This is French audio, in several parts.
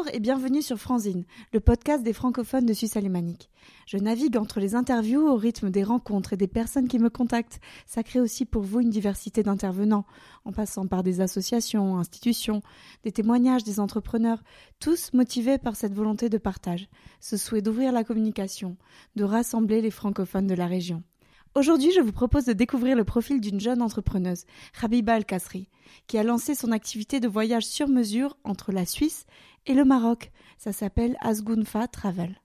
Bonjour et bienvenue sur Franzine, le podcast des francophones de Suisse alémanique. Je navigue entre les interviews au rythme des rencontres et des personnes qui me contactent. Ça crée aussi pour vous une diversité d'intervenants, en passant par des associations, institutions, des témoignages des entrepreneurs, tous motivés par cette volonté de partage, ce souhait d'ouvrir la communication, de rassembler les francophones de la région. Aujourd'hui, je vous propose de découvrir le profil d'une jeune entrepreneuse, Rabiba El Kasri, qui a lancé son activité de voyage sur mesure entre la Suisse et le Maroc. Ça s'appelle Asgunfa Travel.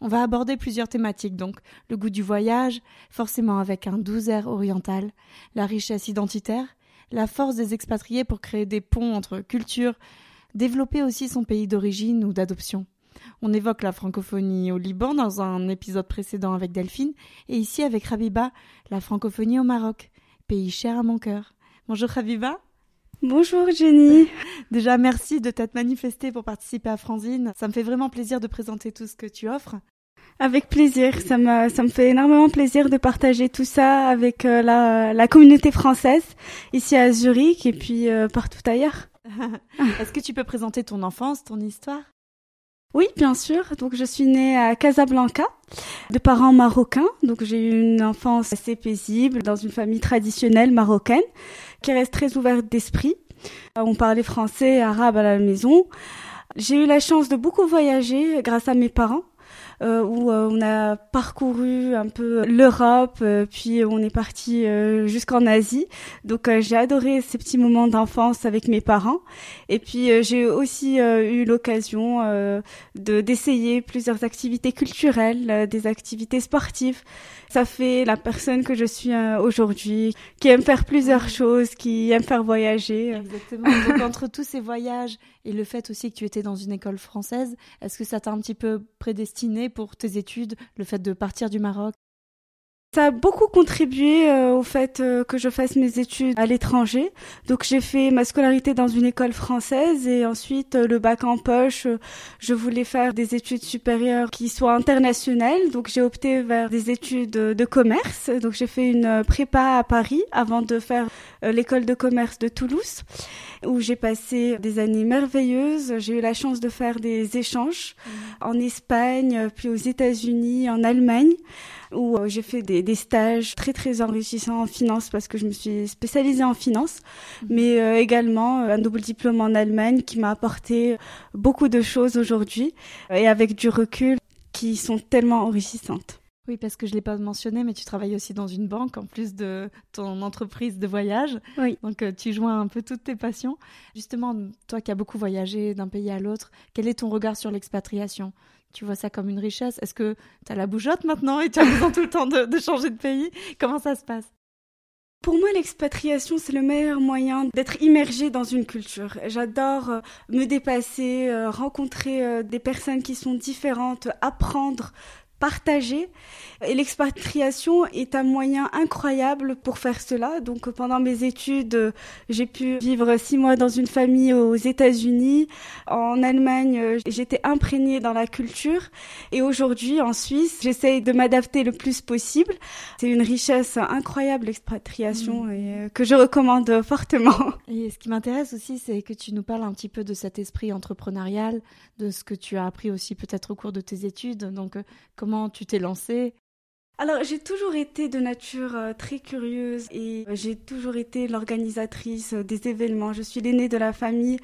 On va aborder plusieurs thématiques donc le goût du voyage, forcément avec un doux air oriental, la richesse identitaire, la force des expatriés pour créer des ponts entre cultures, développer aussi son pays d'origine ou d'adoption. On évoque la francophonie au Liban dans un épisode précédent avec Delphine, et ici avec Rabiba, la francophonie au Maroc, pays cher à mon cœur. Bonjour Rabiba. Bonjour Jenny. Déjà merci de t'être manifestée pour participer à Franzine. Ça me fait vraiment plaisir de présenter tout ce que tu offres. Avec plaisir, ça me, ça me fait énormément plaisir de partager tout ça avec euh, la, la, communauté française ici à Zurich et puis euh, partout ailleurs. Est-ce que tu peux présenter ton enfance, ton histoire? Oui, bien sûr. Donc, je suis née à Casablanca, de parents marocains. Donc, j'ai eu une enfance assez paisible dans une famille traditionnelle marocaine qui reste très ouverte d'esprit. On parlait français et arabe à la maison. J'ai eu la chance de beaucoup voyager grâce à mes parents. Euh, où euh, on a parcouru un peu l'Europe, euh, puis on est parti jusqu'en Asie. Donc j'ai adoré ces petits moments d'enfance avec mes parents. Et puis j'ai aussi eu l'occasion de d'essayer plusieurs activités culturelles, des activités sportives. Ça fait la personne que je suis aujourd'hui, qui aime faire plusieurs choses, qui aime faire voyager. Exactement. Donc entre tous ces voyages et le fait aussi que tu étais dans une école française, est-ce que ça t'a un petit peu prédestiné pour tes études, le fait de partir du Maroc? Ça a beaucoup contribué euh, au fait euh, que je fasse mes études à l'étranger. Donc j'ai fait ma scolarité dans une école française et ensuite euh, le bac en poche, je voulais faire des études supérieures qui soient internationales. Donc j'ai opté vers des études de commerce. Donc j'ai fait une prépa à Paris avant de faire l'école de commerce de Toulouse où j'ai passé des années merveilleuses. J'ai eu la chance de faire des échanges mmh. en Espagne, puis aux États-Unis, en Allemagne où euh, j'ai fait des, des, stages très très enrichissants en finance parce que je me suis spécialisée en finance, mhm. mais euh, également euh, un double diplôme en Allemagne qui m'a apporté beaucoup de choses aujourd'hui et avec du recul qui sont tellement enrichissantes. Oui, parce que je ne l'ai pas mentionné, mais tu travailles aussi dans une banque en plus de ton entreprise de voyage. Oui. Donc tu joins un peu toutes tes passions. Justement, toi qui as beaucoup voyagé d'un pays à l'autre, quel est ton regard sur l'expatriation? Tu vois ça comme une richesse? Est-ce que tu as la bougeotte maintenant et tu as besoin tout le temps de, changer de pays? Comment ça se passe? Pour moi, l'expatriation, c'est le meilleur moyen d'être immergé dans une culture. J'adore euh, me dépasser, euh, rencontrer euh, des personnes qui sont différentes, apprendre partager. Et l'expatriation est un moyen incroyable pour faire cela. Donc pendant mes études, j'ai pu vivre six mois dans une famille aux États-Unis. En Allemagne, j'étais imprégnée dans la culture. Et aujourd'hui, en Suisse, j'essaye de m'adapter le plus possible. C'est une richesse incroyable, l'expatriation, mmh. et euh, que je recommande fortement. Et ce qui m'intéresse aussi, c'est que tu nous parles un petit peu de cet esprit entrepreneurial, de ce que tu as appris aussi peut-être au cours de tes études. Donc, euh, Comment tu t'es lancée? Alors j'ai toujours été de nature euh, très curieuse et euh, j'ai toujours été l'organisatrice des événements. Je suis l'aînée de la famille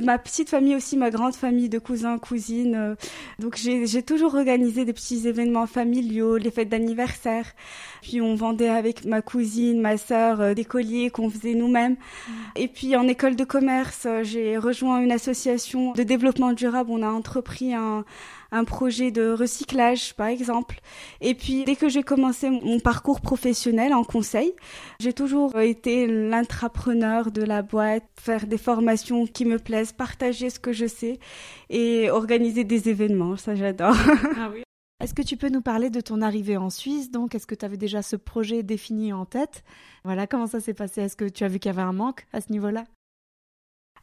ma petite famille aussi, ma grande famille de cousins, cousines. Donc j'ai toujours organisé des petits événements familiaux, les fêtes d'anniversaire. Puis on vendait avec ma cousine, ma sœur, des colliers qu'on faisait nous-mêmes. Et puis en école de commerce, j'ai rejoint une association de développement durable. On a entrepris un, un projet de recyclage, par exemple. Et puis, dès que j'ai commencé mon parcours professionnel en conseil, j'ai toujours été l'intrapreneur de la boîte, faire des formations qui me plaisent, partager ce que je sais et organiser des événements. Ça, j'adore. Ah oui. Est-ce que tu peux nous parler de ton arrivée en Suisse? Donc, est-ce que tu avais déjà ce projet défini en tête? Voilà, comment ça s'est passé? Est-ce que tu as vu qu'il y avait un manque à ce niveau-là?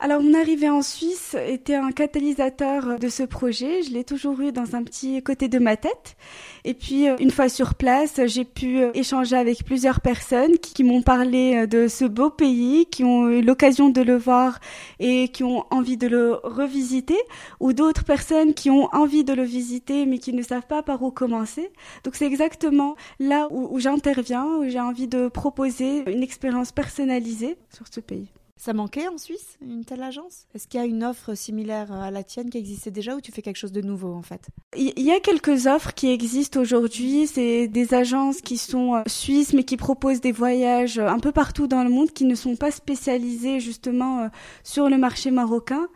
Alors mon arrivée en Suisse était un catalyseur de ce projet. Je l'ai toujours eu dans un petit côté de ma tête. Et puis euh, une fois sur place, j'ai pu euh, échanger avec plusieurs personnes qui, m'ont parlé euh, de ce beau pays, qui ont eu l'occasion de le voir et qui ont envie de le revisiter, ou d'autres personnes qui ont envie de le visiter mais qui ne savent pas par où commencer. Donc c'est exactement là où, où j'interviens, où j'ai envie de proposer une expérience personnalisée sur ce pays. Ça manquait en Suisse, une telle agence? Est-ce qu'il y a une offre similaire à la tienne qui existait déjà ou tu fais quelque chose de nouveau en fait? Il y a quelques offres qui existent aujourd'hui. C'est des agences qui sont euh, suisses mais qui proposent des voyages euh, un peu partout dans le monde qui ne sont pas spécialisés justement euh, sur le marché marocain.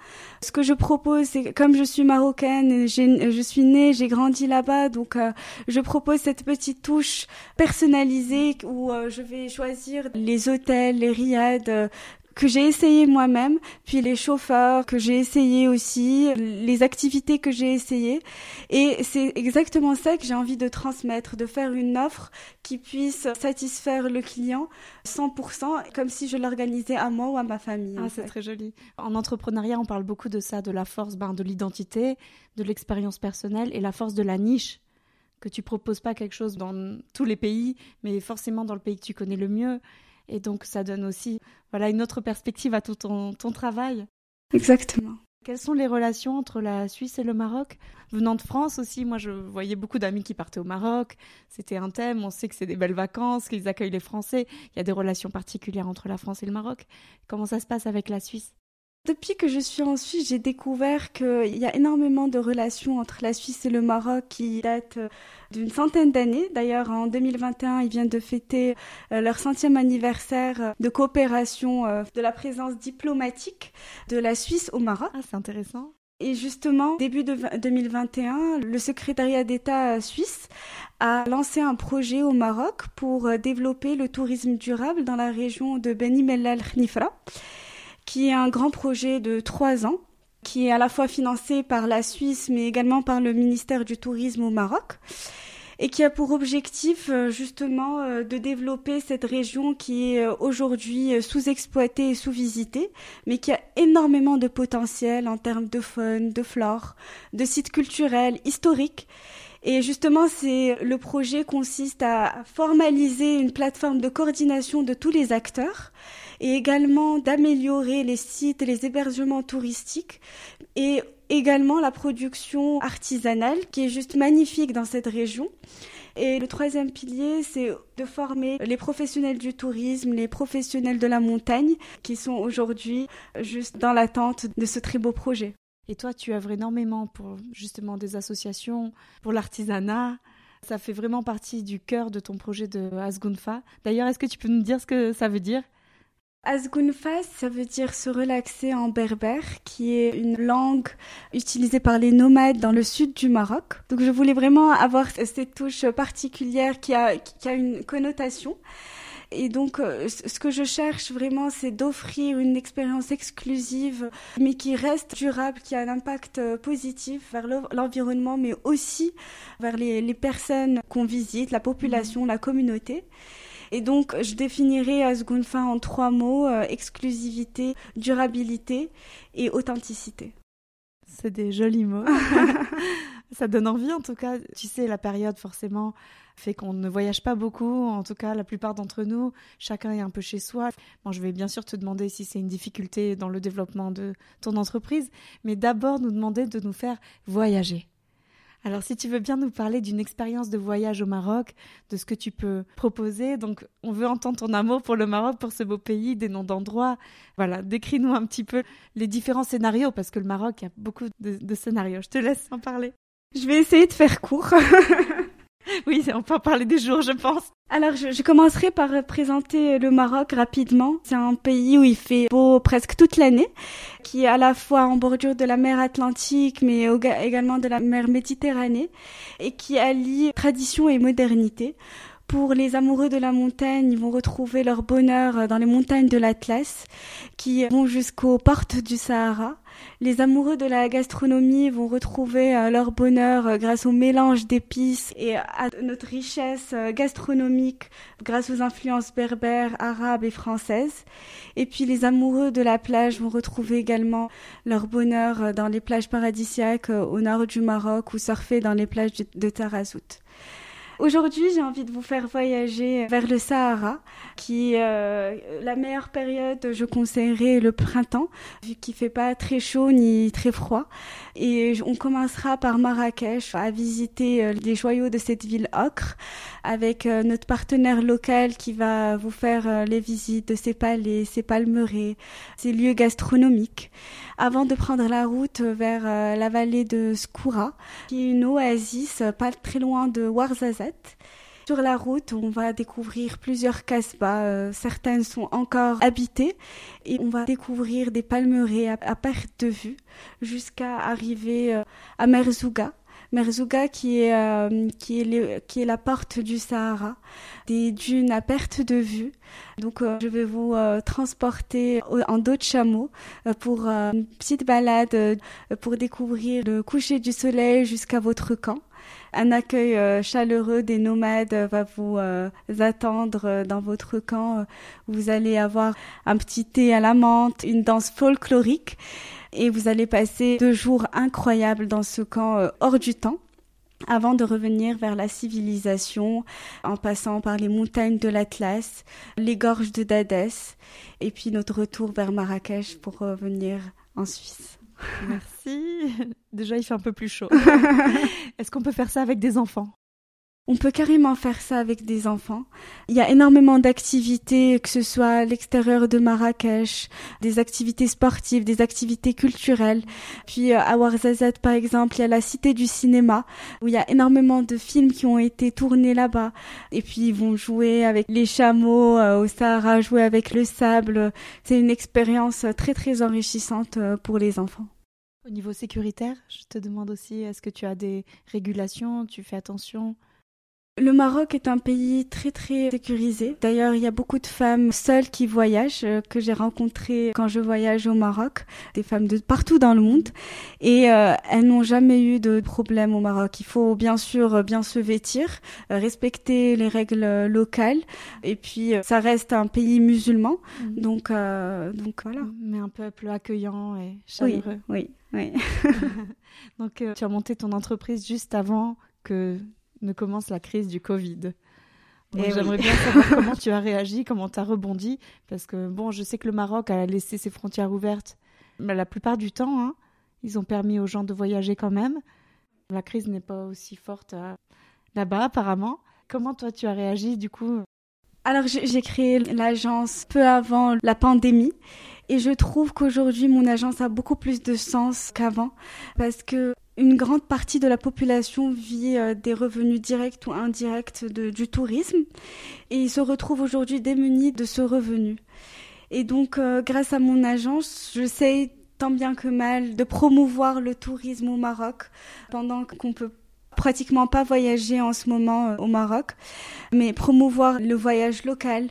Ce que je propose, c'est comme je suis marocaine, je suis née, j'ai grandi là-bas, donc je propose cette petite touche personnalisée où je vais choisir les hôtels, les riades que j'ai essayé moi-même, puis les chauffeurs que j'ai essayé aussi, les activités que j'ai essayées. Et c'est exactement ça que j'ai envie de transmettre, de faire une offre qui puisse satisfaire le client 100%, comme si je l'organisais à moi ou à ma famille. Ah, c'est très joli. En entrepreneuriat, on parle beaucoup de ça, de la force ben, de l'identité, de l'expérience personnelle et la force de la niche que tu proposes pas quelque chose dans tous les pays, mais forcément dans le pays que tu connais le mieux. Et donc, ça donne aussi voilà, une autre perspective à tout ton, ton travail. Exactement. Quelles sont les relations entre la Suisse et le Maroc? Venant de France aussi, moi je voyais beaucoup d'amis qui partaient au Maroc. C'était un thème, on sait que c'est des belles vacances, qu'ils accueillent les Français. Il y a des relations particulières entre la France et le Maroc. Comment ça se passe avec la Suisse? Depuis que je suis en Suisse, j'ai découvert qu'il y a énormément de relations entre la Suisse et le Maroc qui datent euh, d'une centaine d'années. D'ailleurs, en 2021, ils viennent de fêter euh, leur centième anniversaire de coopération euh, de la présence diplomatique de la Suisse au Maroc. Ah, c'est intéressant. Et justement, début de 2021, le secrétariat d'État suisse a lancé un projet au Maroc pour développer le tourisme durable dans la région de Beni Mellal Khnifra qui est un grand projet de trois ans, qui est à la fois financé par la Suisse, mais également par le ministère du Tourisme au Maroc, et qui a pour objectif euh, justement euh, de développer cette région qui est euh, aujourd'hui sous-exploitée et sous-visitée, mais qui a énormément de potentiel en termes de faune, de flore, de sites culturels, historiques. Et justement, le projet consiste à formaliser une plateforme de coordination de tous les acteurs et également d'améliorer les sites et les hébergements touristiques et également la production artisanale qui est juste magnifique dans cette région. Et le troisième pilier, c'est de former les professionnels du tourisme, les professionnels de la montagne qui sont aujourd'hui juste dans l'attente de ce très beau projet. Et toi, tu œuvres énormément pour justement des associations, pour l'artisanat. Ça fait vraiment partie du cœur de ton projet de Asgunfa. D'ailleurs, est-ce que tu peux nous dire ce que ça veut dire? Asgunfas, ça veut dire se relaxer en berbère, qui est une langue utilisée par les nomades dans le sud du Maroc. Donc je voulais vraiment avoir cette touche particulière qui a, qui a une connotation. Et donc, euh, ce que je cherche vraiment, c'est d'offrir une expérience exclusive, mais qui reste durable, qui a un impact euh, positif vers l'environnement, mais aussi vers les, les personnes qu'on visite, la population, la communauté. Et donc, je définirais Asgunfa en trois mots, euh, exclusivité, durabilité et authenticité. C'est des jolis mots. Ça donne envie en tout cas. Tu sais, la période forcément fait qu'on ne voyage pas beaucoup. En tout cas, la plupart d'entre nous, chacun est un peu chez soi. Bon, je vais bien sûr te demander si c'est une difficulté dans le développement de ton entreprise, mais d'abord nous demander de nous faire voyager. Alors si tu veux bien nous parler d'une expérience de voyage au Maroc, de ce que tu peux proposer. Donc on veut entendre ton amour pour le Maroc, pour ce beau pays, des noms d'endroits. Voilà, décris-nous un petit peu les différents scénarios, parce que le Maroc, il y a beaucoup de, de scénarios. Je te laisse en parler. Je vais essayer de faire court. oui, on peut en parler des jours, je pense. Alors, je, commencerai par présenter le Maroc rapidement. C'est un pays où il fait beau presque toute l'année, qui est à la fois en bordure de la mer Atlantique, mais également de la mer Méditerranée, et qui allie tradition et modernité. Pour les amoureux de la montagne, ils vont retrouver leur bonheur dans les montagnes de l'Atlas, qui vont jusqu'aux portes du Sahara Les amoureux de la gastronomie vont retrouver euh, leur bonheur euh, grâce au mélange d'épices et à notre richesse euh, gastronomique grâce aux influences berbères, arabes et françaises. Et puis les amoureux de la plage vont retrouver également leur bonheur dans les plages paradisiaques au nord du Maroc ou surfer dans les plages de Tarazout. Aujourd'hui, j'ai envie de vous faire voyager vers le Sahara, qui euh, la meilleure période, je conseillerais le printemps, vu qu'il fait pas très chaud ni très froid. Et on commencera par Marrakech, à visiter euh, les joyaux de cette ville ocre, avec euh, notre partenaire local qui va vous faire euh, les visites de ces palais, ces palmeraies, ces lieux gastronomiques avant de prendre la route vers la vallée de Skoura, qui est une oasis pas très loin de Ouarzazate. Sur la route, on va découvrir plusieurs casbahs. Euh, certaines sont encore habitées et on va découvrir des palmeraies à, perte de vue jusqu'à arriver à Merzouga. Merzouga qui est, est qui est la porte du Sahara, des dunes à perte de vue donc euh, je vais vous euh, transporter en dos de chameau euh, pour une petite balade pour découvrir le coucher du soleil jusqu'à votre camp. Un accueil chaleureux des nomades va vous attendre dans votre camp. Vous allez avoir un petit thé à la menthe, une danse folklorique et vous allez passer deux jours incroyables dans ce camp hors du temps avant de revenir vers la civilisation en passant par les montagnes de l'Atlas, les gorges de Dadès et puis notre retour vers Marrakech pour revenir en Suisse. Merci. Déjà, il fait un peu plus chaud. Est-ce qu'on peut faire ça avec des enfants? On peut carrément faire ça avec des enfants. Il y a énormément d'activités, que ce soit à l'extérieur de Marrakech, des activités sportives, des activités culturelles. Puis euh, à Ouarzazate, par exemple, il y a la Cité du cinéma, où il y a énormément de films qui ont été tournés là-bas. Et puis ils vont jouer avec les chameaux euh, au Sahara, jouer avec le sable. C'est une expérience très très enrichissante euh, pour les enfants. Au niveau sécuritaire, je te demande aussi, est-ce que tu as des régulations, tu fais attention le Maroc est un pays très très sécurisé. D'ailleurs, il y a beaucoup de femmes seules qui voyagent euh, que j'ai rencontrées quand je voyage au Maroc, des femmes de partout dans le monde, et euh, elles n'ont jamais eu de problème au Maroc. Il faut bien sûr euh, bien se vêtir, respecter les règles locales, et puis ça reste un pays musulman, mhm. donc donc voilà. Mais un peuple accueillant et chaleureux. Oui, oui, oui. donc tu as monté ton entreprise juste avant que ne commence la crise du Covid. Eh j'aimerais bien savoir comment tu as réagi, comment tu as rebondi, parce que bon, je sais que le Maroc a laissé ses frontières ouvertes, mais la plupart du temps, hein, ils ont permis aux gens de voyager quand même. La crise n'est pas aussi forte euh, là-bas apparemment. Comment toi tu as réagi du coup? Alors j'ai créé l'agence peu avant la pandémie et je trouve qu'aujourd'hui mon agence a beaucoup plus de sens qu'avant parce que une grande partie de la population vit euh, des revenus directs ou indirects du tourisme et ils se retrouvent aujourd'hui démunis de ce revenu. Et donc, euh, grâce à mon agence, j'essaie tant bien que mal de promouvoir le tourisme au Maroc pendant qu'on peut pratiquement pas voyager en ce moment euh, au Maroc, mais promouvoir le voyage local,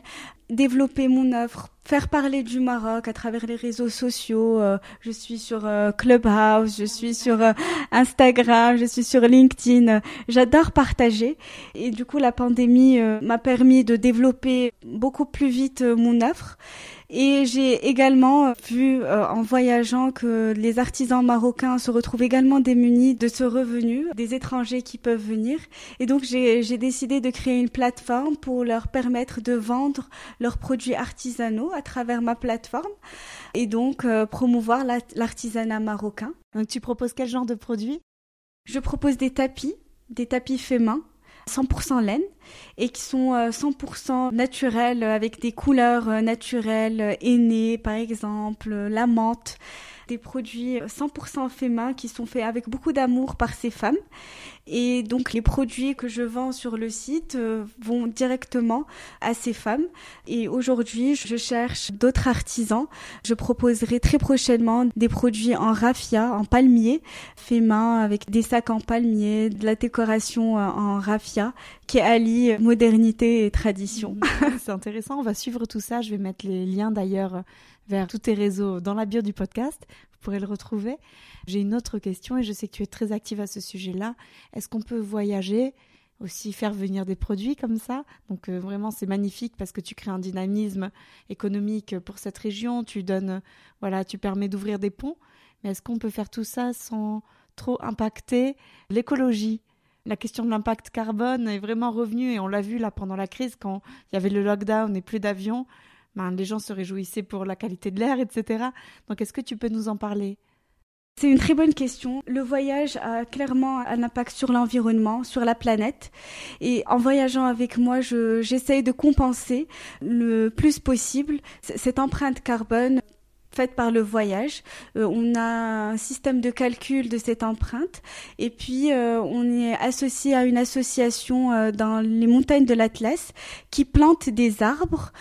développer mon offre, faire parler du Maroc à travers les réseaux sociaux. Euh, je suis sur euh, Clubhouse, je suis sur euh, Instagram, je suis sur LinkedIn. J'adore partager et du coup la pandémie m'a permis de développer beaucoup plus vite mon offre et j'ai également vu euh, en voyageant que les artisans marocains se retrouvent également démunis de ce revenu, des étrangers qui peuvent venir. Et donc j'ai décidé de créer une plateforme pour leur permettre de vendre leurs produits artisanaux à travers ma plateforme et donc euh, promouvoir l'artisanat marocain. Donc tu proposes quel genre de produits? Je propose des tapis, des tapis faits main 100% laine et qui sont 100% euh, naturels avec des couleurs euh, naturelles, aînées par exemple, la menthe, des produits 100% faits main qui sont faits avec beaucoup d'amour par ces femmes. Et donc les produits que je vends sur le site euh, vont directement à ces femmes. Et aujourd'hui, je cherche d'autres artisans. Je proposerai très prochainement des produits en raffia, en palmier, faits main avec des sacs en palmier, de la décoration euh, en raffia qui allie modernité et tradition. C'est intéressant, on va suivre tout ça. Je vais mettre les liens d'ailleurs vers tous tes réseaux dans la bio du podcast. Vous pourrez le retrouver. J'ai une autre question et je sais que tu es très active à ce sujet-là. Est-ce qu'on peut voyager aussi faire venir des produits comme ça? Donc euh, vraiment c'est magnifique parce que tu crées un dynamisme économique pour cette région, tu donnes voilà, tu permets d'ouvrir des ponts. Mais est-ce qu'on peut faire tout ça sans trop impacter l'écologie? La question de l'impact carbone est vraiment revenue et on l'a vu là pendant la crise quand il y avait le lockdown et plus d'avions. Ben, les gens se réjouissaient pour la qualité de l'air, etc. Donc est-ce que tu peux nous en parler? C'est une très bonne question. Le voyage a clairement un impact sur l'environnement, sur la planète. Et en voyageant avec moi, j'essaye de compenser le plus possible cette empreinte carbone faite par le voyage. Euh, on a un système de calcul de cette empreinte et puis euh, on est associé à une association euh, dans les montagnes de l'Atlas qui plante des arbres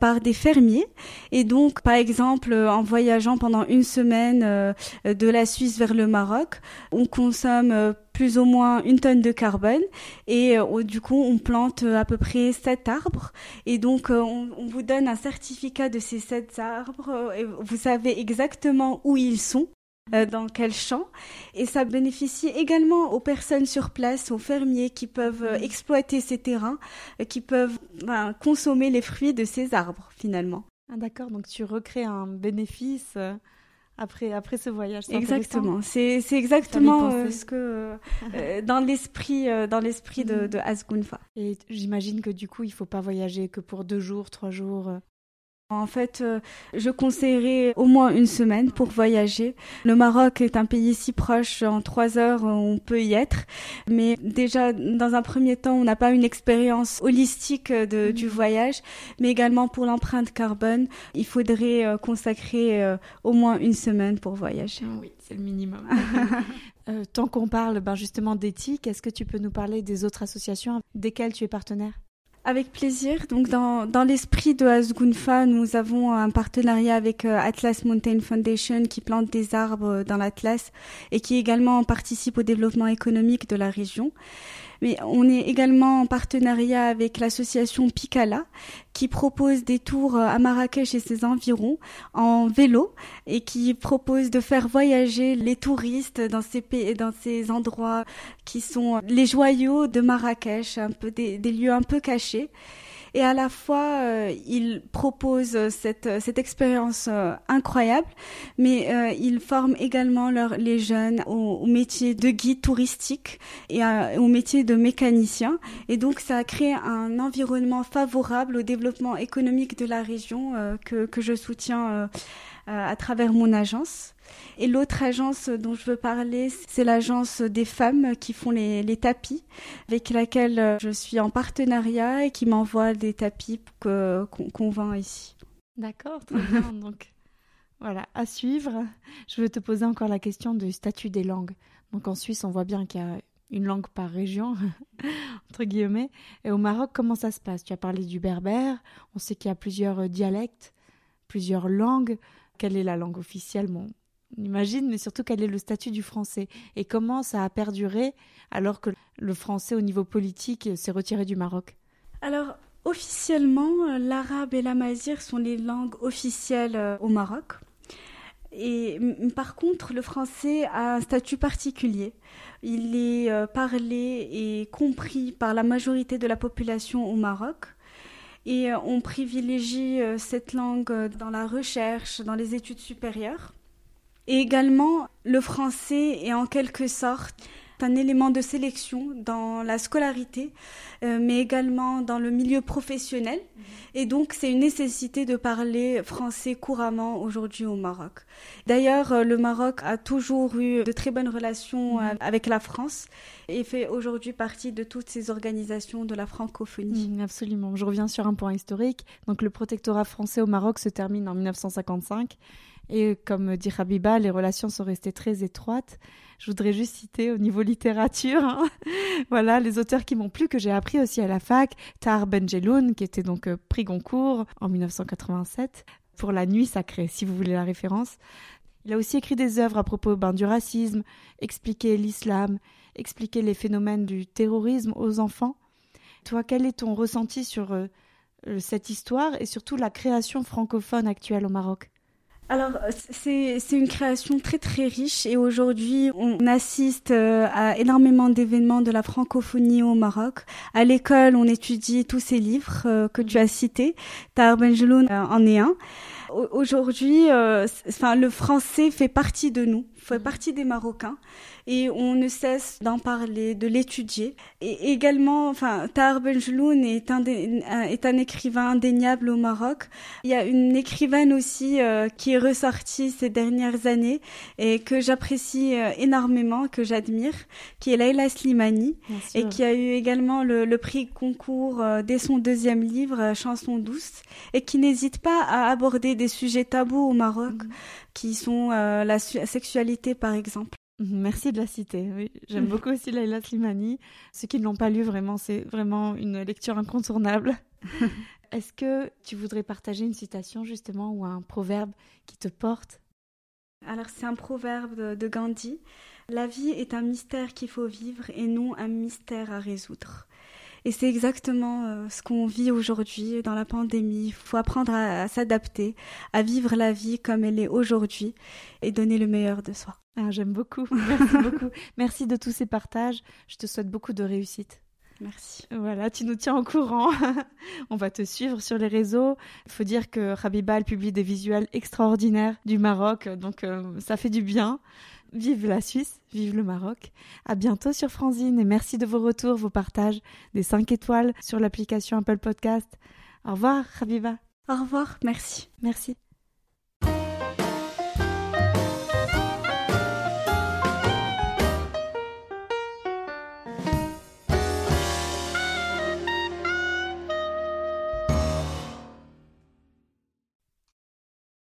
par des fermiers et donc par exemple en voyageant pendant une semaine de la Suisse vers le Maroc, on consomme plus ou moins une tonne de carbone et euh, du coup on plante euh, à peu près sept arbres et donc euh, on, vous donne un certificat de ces sept arbres et vous savez exactement où ils sont dans quel champ. Et ça bénéficie également aux personnes sur place, aux fermiers qui peuvent exploiter ces terrains, qui peuvent ben, consommer les fruits de ces arbres finalement. Ah, D'accord, donc tu recrées un bénéfice après, après ce voyage. Exactement, c'est exactement euh, ce que euh, dans l'esprit euh, dans l'esprit de, mhm. de Asgunfa. Et j'imagine que du coup, il faut pas voyager que pour deux jours, trois jours. En fait, euh, je conseillerais au moins une semaine pour voyager. Le Maroc est un pays si proche, en trois heures, on peut y être. Mais déjà, dans un premier temps, on n'a pas une expérience holistique de, du mhm. voyage, mais également pour l'empreinte carbone, il faudrait euh, consacrer euh, au moins une semaine pour voyager. Oui, c'est le minimum. tant qu'on parle ben, justement d'éthique, est-ce que tu peux nous parler des autres associations desquelles tu es partenaire? Avec plaisir. Donc, dans, l'esprit de Asgunfa, nous avons un partenariat avec euh, Atlas Mountain Foundation qui plante des arbres dans l'Atlas et qui également participe au développement économique de la région. Mais on est également en partenariat avec l'association Picala qui propose des tours à Marrakech et ses environs en vélo et qui propose de faire voyager les touristes dans ces pays, dans ces endroits qui sont les joyaux de Marrakech, un peu des lieux un peu cachés et à la fois euh, il propose cette, cette expérience euh, incroyable, mais euh, il forme également les jeunes au, métier de guide touristique et au métier de mécanicien. Et donc ça a créé un environnement favorable au développement économique de la région que, que je soutiens à travers mon agence. Et l'autre agence dont je veux parler, c'est l'agence des femmes qui font les, les, tapis, avec laquelle euh, je suis en partenariat et qui m'envoie des tapis qu'on vend ici. D'accord, très bien. Donc voilà, à suivre. Je veux te poser encore la question du statut des langues. Donc en Suisse, on voit bien qu'il y a une langue par région, entre guillemets. Et au Maroc, comment ça se passe? Tu as parlé du berbère, on sait qu'il y a plusieurs dialectes, plusieurs langues. Quelle est la langue officielle? Bon, on imagine, mais surtout quel est le statut du français et comment ça a perduré alors que le français au niveau politique s'est retiré du Maroc Alors, officiellement, l'arabe et l'amazigh sont les langues officielles euh, au Maroc. Et par contre, le français a un statut particulier. Il est euh, parlé et compris par la majorité de la population au Maroc. Et euh, on privilégie cette langue dans la recherche, dans les études supérieures. Et également, le français est en quelque sorte un élément de sélection dans la scolarité, euh, mais également dans le milieu professionnel. Et donc, c'est une nécessité de parler français couramment aujourd'hui au Maroc. D'ailleurs, euh, le Maroc a toujours eu de très bonnes relations mhm. avec la France et fait aujourd'hui partie de toutes ces organisations de la francophonie. Mhm, absolument. Je reviens sur un point historique. Donc, le protectorat français au Maroc se termine en 1955 et comme dit Habiba, les relations sont restées très étroites. Je voudrais juste citer au niveau littérature, hein. voilà, les auteurs qui m'ont plu, que j'ai appris aussi à la fac, Tar Benjeloun, qui était donc euh, prix Goncourt en 1987, pour La Nuit Sacrée, si vous voulez la référence. Il a aussi écrit des œuvres à propos ben, du racisme, expliquer l'islam, expliquer les phénomènes du terrorisme aux enfants. Toi, quel est ton ressenti sur euh, cette histoire et surtout la création francophone actuelle au Maroc? Alors c'est une création très très riche et aujourd'hui on assiste euh, à énormément d'événements de la francophonie au Maroc. À l'école on étudie tous ces livres euh, que tu as cités. Tahar Benjeloun euh, en est un. Aujourd'hui, enfin le français fait partie de nous, fait partie des Marocains et on ne cesse d'en parler, de l'étudier. Et également, enfin, Tahar Benjeloun est un, est un écrivain indéniable au Maroc. Il y a une écrivaine aussi euh, qui est ressortie ces dernières années et que j'apprécie euh, énormément, que j'admire, qui est Laila Slimani et qui a eu également le, prix concours euh, dès son deuxième livre, Chanson douce, et qui n'hésite pas à aborder des sujets tabous au Maroc, mhm. qui sont la sexualité par exemple. Mhm, merci de la citer. Oui, j'aime mhm. beaucoup aussi Laila Slimani. Ceux qui ne l'ont pas lu, vraiment, c'est vraiment une lecture incontournable. Est-ce que tu voudrais partager une citation justement ou un proverbe qui te porte? Alors c'est un proverbe de Gandhi. La vie est un mystère qu'il faut vivre et non un mystère à résoudre. Et c'est exactement euh, ce qu'on vit aujourd'hui dans la pandémie. Il faut apprendre à s'adapter, à vivre la vie comme elle est aujourd'hui et donner le meilleur de soi. Ah, j'aime beaucoup. Merci beaucoup. Merci de tous ces partages. Je te souhaite beaucoup de réussite. Merci. Voilà, tu nous tiens au courant. On va te suivre sur les réseaux. Il faut dire que Rabiba publie des visuels extraordinaires du Maroc, donc euh, ça fait du bien. Vive la Suisse, vive le Maroc. À bientôt sur Franzine et merci de vos retours, vos partages, des 5 étoiles sur l'application Apple Podcast. Au revoir, Rabiba. Au revoir, merci. Merci.